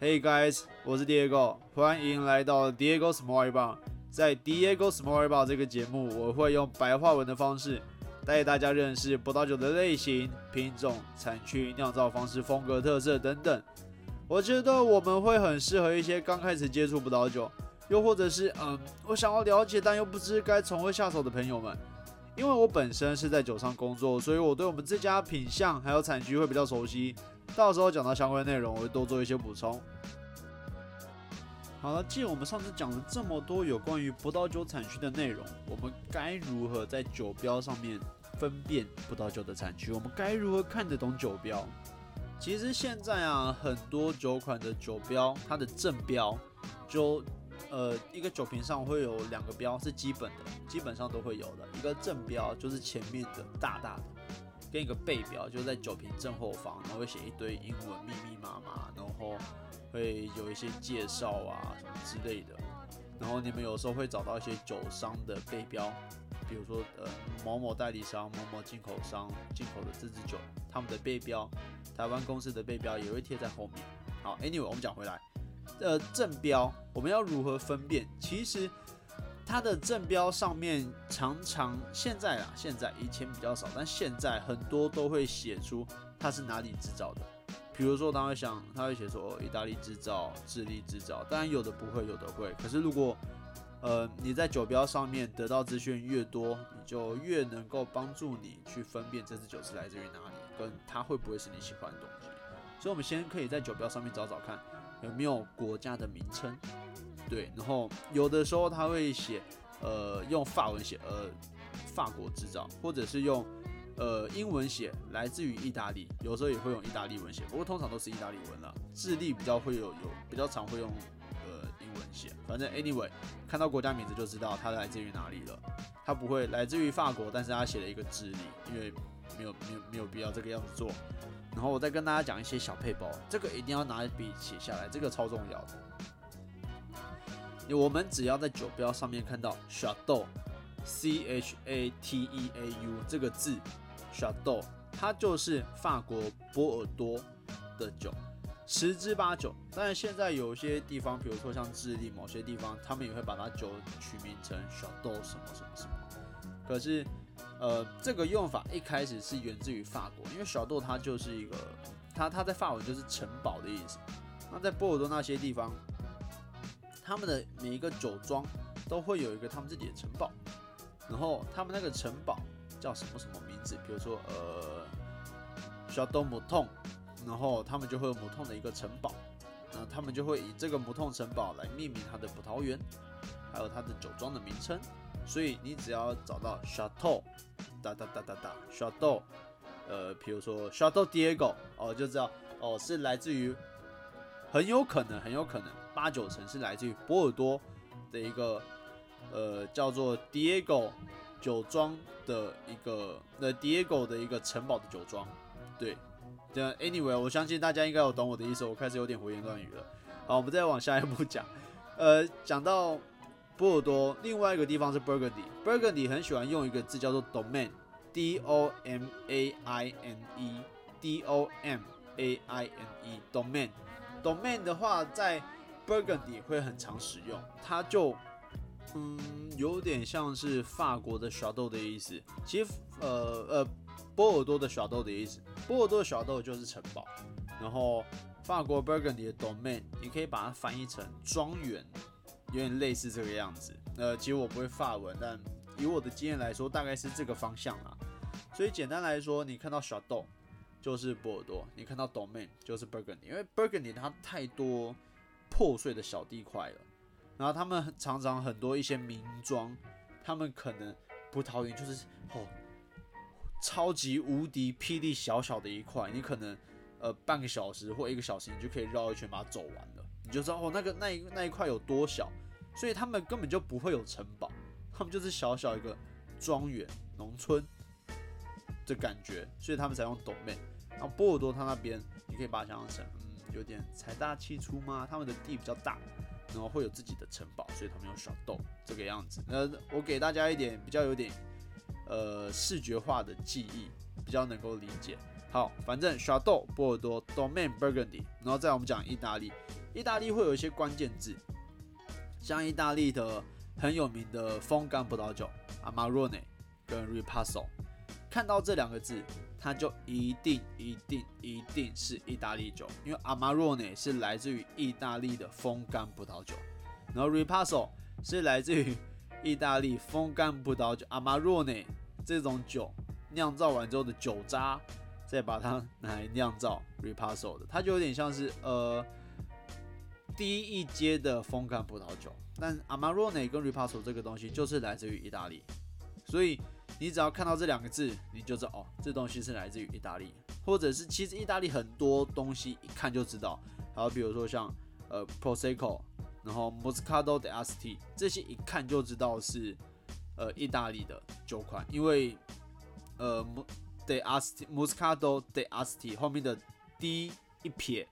Hey guys，我是 Diego，欢迎来到 Diego Small Bar。在 Diego Small Bar 这个节目，我会用白话文的方式带大家认识葡萄酒的类型、品种、产区、酿造方式、风格特色等等。我觉得我们会很适合一些刚开始接触葡萄酒，又或者是嗯，我想要了解但又不知该从何下手的朋友们。因为我本身是在酒商工作，所以我对我们这家品相还有产区会比较熟悉。到时候讲到相关内容，我会多做一些补充。好了，既然我们上次讲了这么多有关于葡萄酒产区的内容，我们该如何在酒标上面分辨葡萄酒的产区？我们该如何看得懂酒标？其实现在啊，很多酒款的酒标，它的正标就。呃，一个酒瓶上会有两个标是基本的，基本上都会有的。一个正标就是前面的大大的，跟一个背标就在酒瓶正后方，然后会写一堆英文密密麻麻，然后会有一些介绍啊什么之类的。然后你们有时候会找到一些酒商的背标，比如说呃某某代理商、某某进口商进口的这支酒，他们的背标，台湾公司的背标也会贴在后面。好，Anyway，我们讲回来。呃，正标我们要如何分辨？其实它的正标上面常常现在啊，现在以前比较少，但现在很多都会写出它是哪里制造的。比如说，他会想，他会写说，意大利制造、智利制造。当然有的不会，有的会。可是如果呃你在酒标上面得到资讯越多，你就越能够帮助你去分辨这支酒是来自于哪里，跟它会不会是你喜欢的东西。所以，我们先可以在酒标上面找找看。有没有国家的名称？对，然后有的时候他会写，呃，用法文写，呃，法国制造，或者是用，呃，英文写，来自于意大利。有时候也会用意大利文写，不过通常都是意大利文了。智利比较会有有比较常会用，呃，英文写。反正 anyway，看到国家名字就知道它来自于哪里了。它不会来自于法国，但是他写了一个智利，因为没有没有没有必要这个样子做。然后我再跟大家讲一些小配包，这个一定要拿笔写下来，这个超重要的。我们只要在酒标上面看到 Chateau，C H A T E A U 这个字，Chateau，它就是法国波尔多的酒，十之八九。但是现在有些地方，比如说像智利某些地方，他们也会把它酒取名成 Chateau 什么什么什么。可是。呃，这个用法一开始是源自于法国，因为小豆它就是一个，它它在法文就是城堡的意思。那在波尔多那些地方，他们的每一个酒庄都会有一个他们自己的城堡，然后他们那个城堡叫什么什么名字？比如说呃，小豆母痛，然后他们就会有母痛的一个城堡，那他们就会以这个母痛城堡来命名它的葡萄园，还有它的酒庄的名称。所以你只要找到 Chateau，哒哒哒哒哒，Chateau，呃，比如说 Chateau Diego，哦，就知道哦，是来自于，很有可能，很有可能八九成是来自于波尔多的一个，呃，叫做 Diego 酒庄的一个，那，Diego 的一个城堡的酒庄。对，这 Anyway，我相信大家应该有懂我的意思，我开始有点胡言乱语了。好，我们再往下一步讲，呃，讲到。波尔多另外一个地方是 Burgundy，Burgundy 很喜欢用一个字叫做 Domain，D O M A I N E，D O M A I N E，Domain，Domain 的话在 Burgundy 会很常使用，它就嗯有点像是法国的小豆的意思，其实呃呃波尔多的小豆的意思，波尔多的小豆就是城堡，然后法国 Burgundy 的 Domain，你可以把它翻译成庄园。有点类似这个样子，呃，其实我不会发文，但以我的经验来说，大概是这个方向啊。所以简单来说，你看到小豆就是波尔多，你看到 Domain 就是 Burgundy，因为 Burgundy 它太多破碎的小地块了，然后他们常常很多一些名庄，他们可能葡萄园就是哦，超级无敌霹雳小小的一块，你可能呃半个小时或一个小时，你就可以绕一圈把它走完了。你就知道哦，那个那一那一块有多小，所以他们根本就不会有城堡，他们就是小小一个庄园、农村的感觉，所以他们才用斗妹。然后波尔多他那边，你可以把它想象成，有点财大气粗吗？他们的地比较大，然后会有自己的城堡，所以他们用小豆这个样子。那我给大家一点比较有点呃视觉化的记忆，比较能够理解。好，反正 s h a d o 波尔多，Domain Burgundy，然后再我们讲意大利，意大利会有一些关键字，像意大利的很有名的风干葡萄酒 Amarone 跟 Ripasso，看到这两个字，它就一定一定一定是意大利酒，因为 Amarone 是来自于意大利的风干葡萄酒，然后 Ripasso 是来自于意大利风干葡萄酒 Amarone 这种酒酿造完之后的酒渣。再把它拿来酿造 Ripasso 的，它就有点像是呃第一阶的风干葡萄酒。但 Amarone 跟 Ripasso 这个东西就是来自于意大利，所以你只要看到这两个字，你就知道哦，这东西是来自于意大利，或者是其实意大利很多东西一看就知道。好，比如说像呃 Prosecco，然后 Moscato de Asti 这些一看就知道是呃意大利的酒款，因为呃。De Asti Moscato De Asti 后面的 D 一撇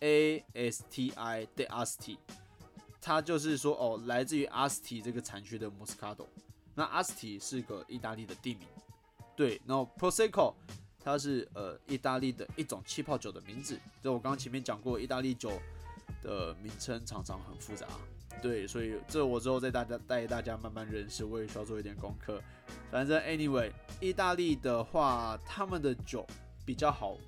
A S T I De Asti，它就是说哦，来自于 Asti 这个产区的 Moscato。那 Asti 是个意大利的地名，对。然后 Prosecco 它是呃意大利的一种气泡酒的名字。就我刚刚前面讲过，意大利酒的名称常常很复杂。对，所以这我之后再大家带大家慢慢认识，我也需要做一点功课。反正 anyway，意大利的话，他们的酒比较好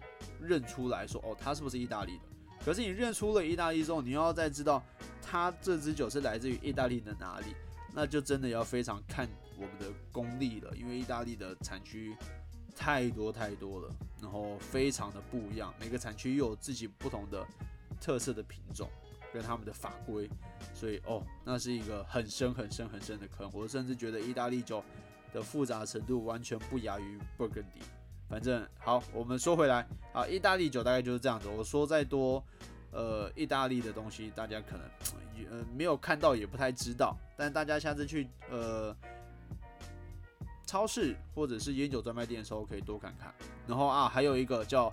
认出来说，哦，它是不是意大利的？可是你认出了意大利之后，你又要再知道它这支酒是来自于意大利的哪里，那就真的要非常看我们的功力了，因为意大利的产区太多太多了，然后非常的不一样，每个产区又有自己不同的特色的品种。跟他们的法规，所以哦，那是一个很深很深很深的坑。我甚至觉得意大利酒的复杂程度完全不亚于勃艮第。反正好，我们说回来啊，意大利酒大概就是这样子。我说再多，呃，意大利的东西大家可能呃没有看到，也不太知道。但大家下次去呃超市或者是烟酒专卖店的时候，可以多看看。然后啊，还有一个叫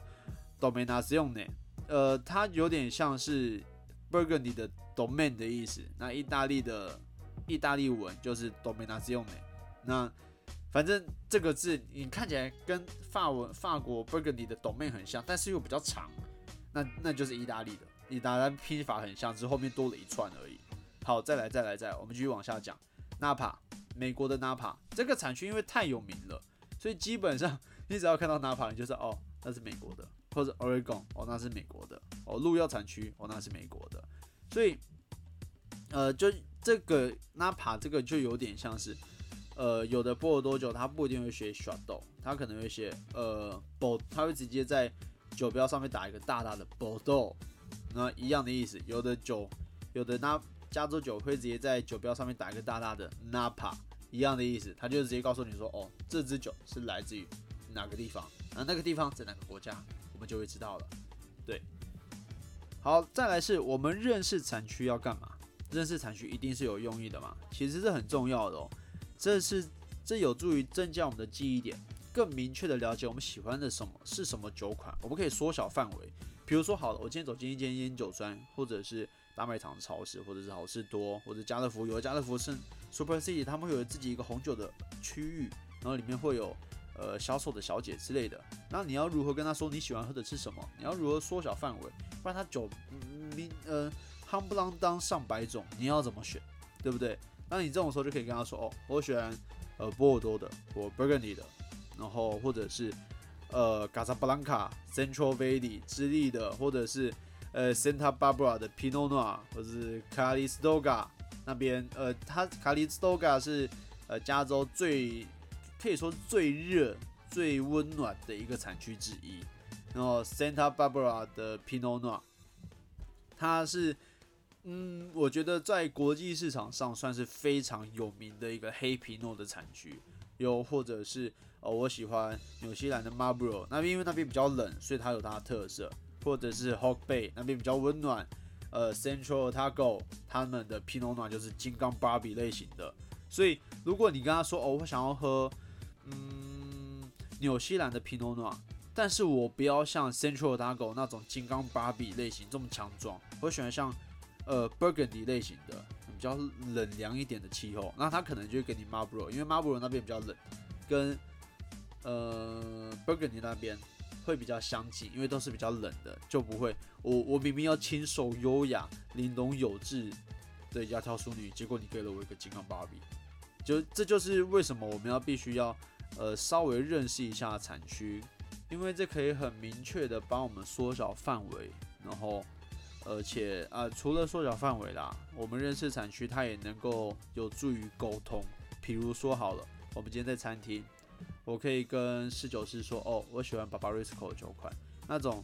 Dominazione，呃，它有点像是。Burgundy 的 domain 的意思，那意大利的意大利文就是 dominazione。那反正这个字你看起来跟法文法国 Burgundy 的 domain 很像，但是又比较长，那那就是意大利的。意大利拼法很像，只是后面多了一串而已。好，再来再来再来，我们继续往下讲。Napa，美国的 Napa 这个产区因为太有名了，所以基本上你只要看到 Napa，你就是哦，那是美国的。或者 Oregon 哦，那是美国的哦，鹿药产区哦，那是美国的，所以呃，就这个 Napa 这个就有点像是呃，有的波尔多酒它不一定会写 s h a d o 它可能会写呃 Bord，它会直接在酒标上面打一个大大的 bode 那一样的意思。有的酒，有的那加州酒会直接在酒标上面打一个大大的 Napa，一样的意思，它就直接告诉你说，哦，这支酒是来自于哪个地方，啊，那个地方在哪个国家。我们就会知道了，对。好，再来是我们认识产区要干嘛？认识产区一定是有用意的嘛？其实是很重要的哦。这是这有助于增加我们的记忆点，更明确的了解我们喜欢的什么是什么酒款。我们可以缩小范围，比如说好了，我今天走进一间烟酒专，或者是大卖场超市，或者是好事多，或者家乐福，有的家乐福是 Super City，他们会有自己一个红酒的区域，然后里面会有。呃，销售的小姐之类的，那你要如何跟他说你喜欢喝的是什么？你要如何缩小范围？不然他酒名呃，夯不啷当上百种，你要怎么选？对不对？那你这种时候就可以跟他说哦，我选呃波尔多的，我 Burgundy 的，然后或者是呃 Casablanca、Central Valley 之力的，或者是呃 Santa Barbara 的 Pinot Noir，或者是 Calistoga 那边呃，它 Calistoga 是呃加州最。可以说最热、最温暖的一个产区之一。然后 Santa Barbara 的 Pinot Noir，它是，嗯，我觉得在国际市场上算是非常有名的一个黑皮诺的产区。又或者是，哦，我喜欢纽西兰的 Marlborough，那边因为那边比较冷，所以它有它的特色。或者是 Hawk Bay 那边比较温暖，呃，Central Otago 他们的 Pinot Noir 就是金刚芭比类型的。所以如果你跟他说，哦，我想要喝。嗯，纽西兰的皮诺诺，但是我不要像 Central Otago 那种金刚芭比类型这么强壮，我喜欢像呃 Burgundy 类型的比较冷凉一点的气候，那他可能就会给你 Marlborough，因为 Marlborough 那边比较冷，跟呃 Burgundy 那边会比较相近，因为都是比较冷的，就不会我我明明要亲手优雅、玲珑有致的窈窕淑女，结果你给了我一个金刚芭比，就这就是为什么我们要必须要呃稍微认识一下产区，因为这可以很明确的帮我们缩小范围，然后而且啊除了缩小范围啦，我们认识产区它也能够有助于沟通，比如说好了，我们今天在餐厅。我可以跟侍酒师说，哦，我喜欢 Barbaresco 的酒款，那种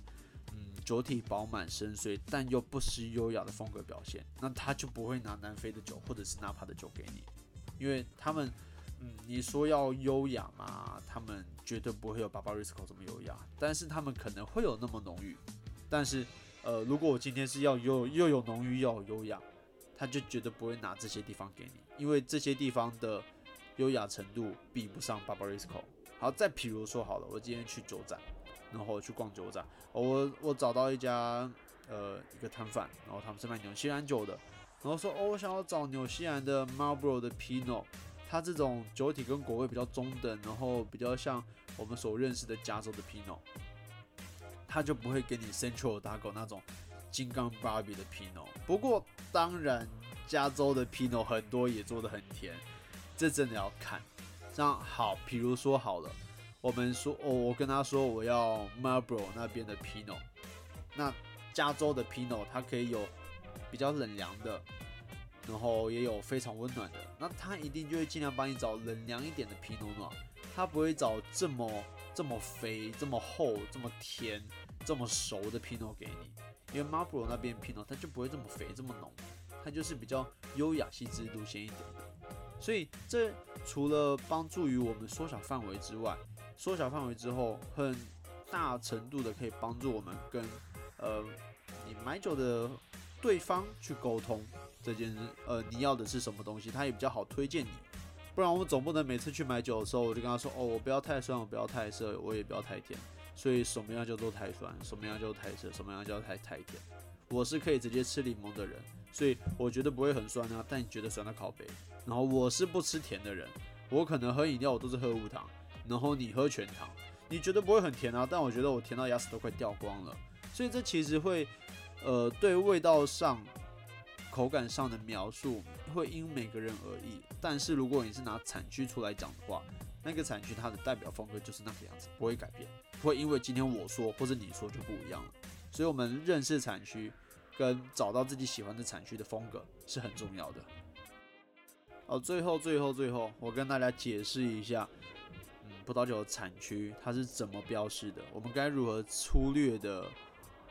嗯酒体饱满深邃，但又不失优雅的风格表现，那他就不会拿南非的酒或者是纳帕的酒给你，因为他们，嗯，你说要优雅嘛，他们绝对不会有 Barbaresco 这么优雅，但是他们可能会有那么浓郁，但是，呃，如果我今天是要又又有浓郁又有优雅，他就绝对不会拿这些地方给你，因为这些地方的。优雅程度比不上 Barbarisco。好，再比如说好了，我今天去酒展，然后去逛酒展，我我找到一家呃一个摊贩，然后他们是卖纽西兰酒的，然后说哦，我想要找纽西兰的 Marlboro 的 Pinot，它这种酒体跟果味比较中等，然后比较像我们所认识的加州的 Pinot，他就不会给你 Central 打狗那种金刚芭比的 Pinot。不过当然，加州的 Pinot 很多也做的很甜。这真的要看，这样好。比如说好了，我们说哦，我跟他说我要 Marlboro 那边的 Pino 那加州的 Pino 它可以有比较冷凉的，然后也有非常温暖的。那他一定就会尽量帮你找冷凉一点的 Pinot 嘛，他不会找这么这么肥、这么厚、这么甜、这么熟的 Pino 给你，因为 Marlboro 那边 Pinot 它就不会这么肥、这么浓，它就是比较优雅细致路线一点的。所以这除了帮助于我们缩小范围之外，缩小范围之后，很大程度的可以帮助我们跟呃你买酒的对方去沟通这件事，呃你要的是什么东西，他也比较好推荐你。不然我们总不能每次去买酒的时候，我就跟他说，哦我不要太酸，我不要太涩，我也不要太甜。所以什么样叫做太酸，什么样叫做太涩，什么样叫做太太甜。我是可以直接吃柠檬的人，所以我觉得不会很酸啊，但你觉得酸的靠背。然后我是不吃甜的人，我可能喝饮料我都是喝无糖，然后你喝全糖，你觉得不会很甜啊？但我觉得我甜到牙齿都快掉光了，所以这其实会，呃，对味道上、口感上的描述会因每个人而异。但是如果你是拿产区出来讲的话，那个产区它的代表风格就是那个样子，不会改变，不会因为今天我说或者你说就不一样了。所以我们认识产区跟找到自己喜欢的产区的风格是很重要的。哦，最后最后最后，我跟大家解释一下，嗯，葡萄酒的产区它是怎么标示的，我们该如何粗略的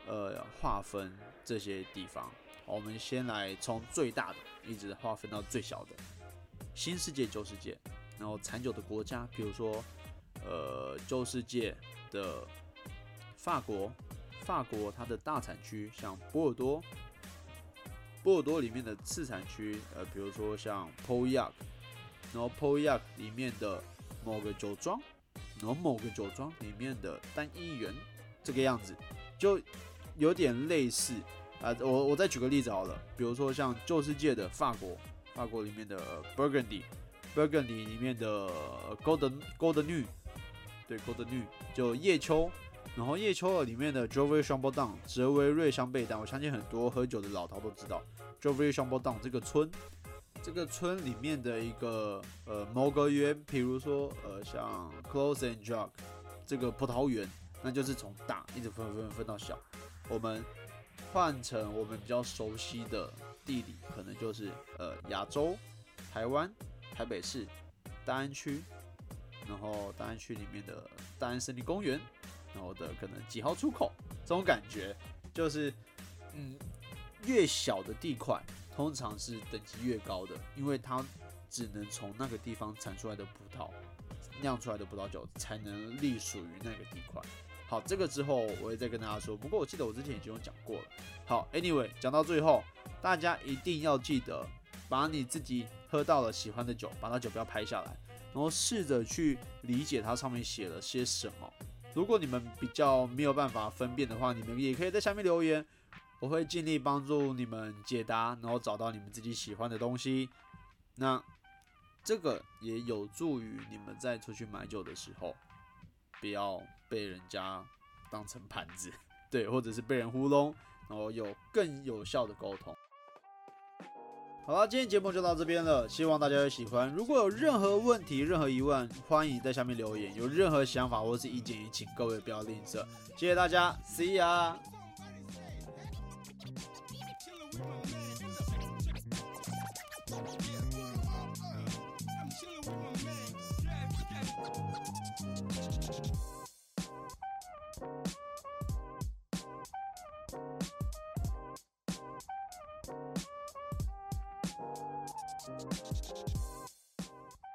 呃划分这些地方。我们先来从最大的一直划分到最小的，新世界旧世界，然后产酒的国家，比如说呃旧世界的法国，法国它的大产区像波尔多。波尔多里面的次产区，呃，比如说像 p o y a 然后 p o y a 里面的某个酒庄，然后某个酒庄里面的单一园，这个样子就有点类似啊。我我再举个例子好了，比如说像旧世界的法国，法国里面的 Burgundy，Burgundy 里面的 Golden Golden New，对 Golden New 就叶秋。然后叶秋尔里面的 j o v e r c h a m b o d o n 泽维瑞香贝丹，我相信很多喝酒的老饕都知道 j o v e r c h a m b o d o n 这个村，这个村里面的一个呃某个园，比如说呃像 Close and Jug 这个葡萄园，那就是从大一直分分分到小。我们换成我们比较熟悉的地理，可能就是呃亚洲、台湾、台北市、大安区，然后大安区里面的大安森林公园。然后的可能几号出口，这种感觉就是，嗯，越小的地块通常是等级越高的，因为它只能从那个地方产出来的葡萄酿出来的葡萄酒才能隶属于那个地块。好，这个之后我会再跟大家说。不过我记得我之前已经有讲过了。好，Anyway，讲到最后，大家一定要记得把你自己喝到了喜欢的酒，把那酒标拍下来，然后试着去理解它上面写了些什么。如果你们比较没有办法分辨的话，你们也可以在下面留言，我会尽力帮助你们解答，然后找到你们自己喜欢的东西。那这个也有助于你们在出去买酒的时候，不要被人家当成盘子，对，或者是被人糊弄，然后有更有效的沟通。好了，今天节目就到这边了，希望大家有喜欢。如果有任何问题、任何疑问，欢迎在下面留言。有任何想法或是意见，也请各位不要吝啬。谢谢大家，See ya。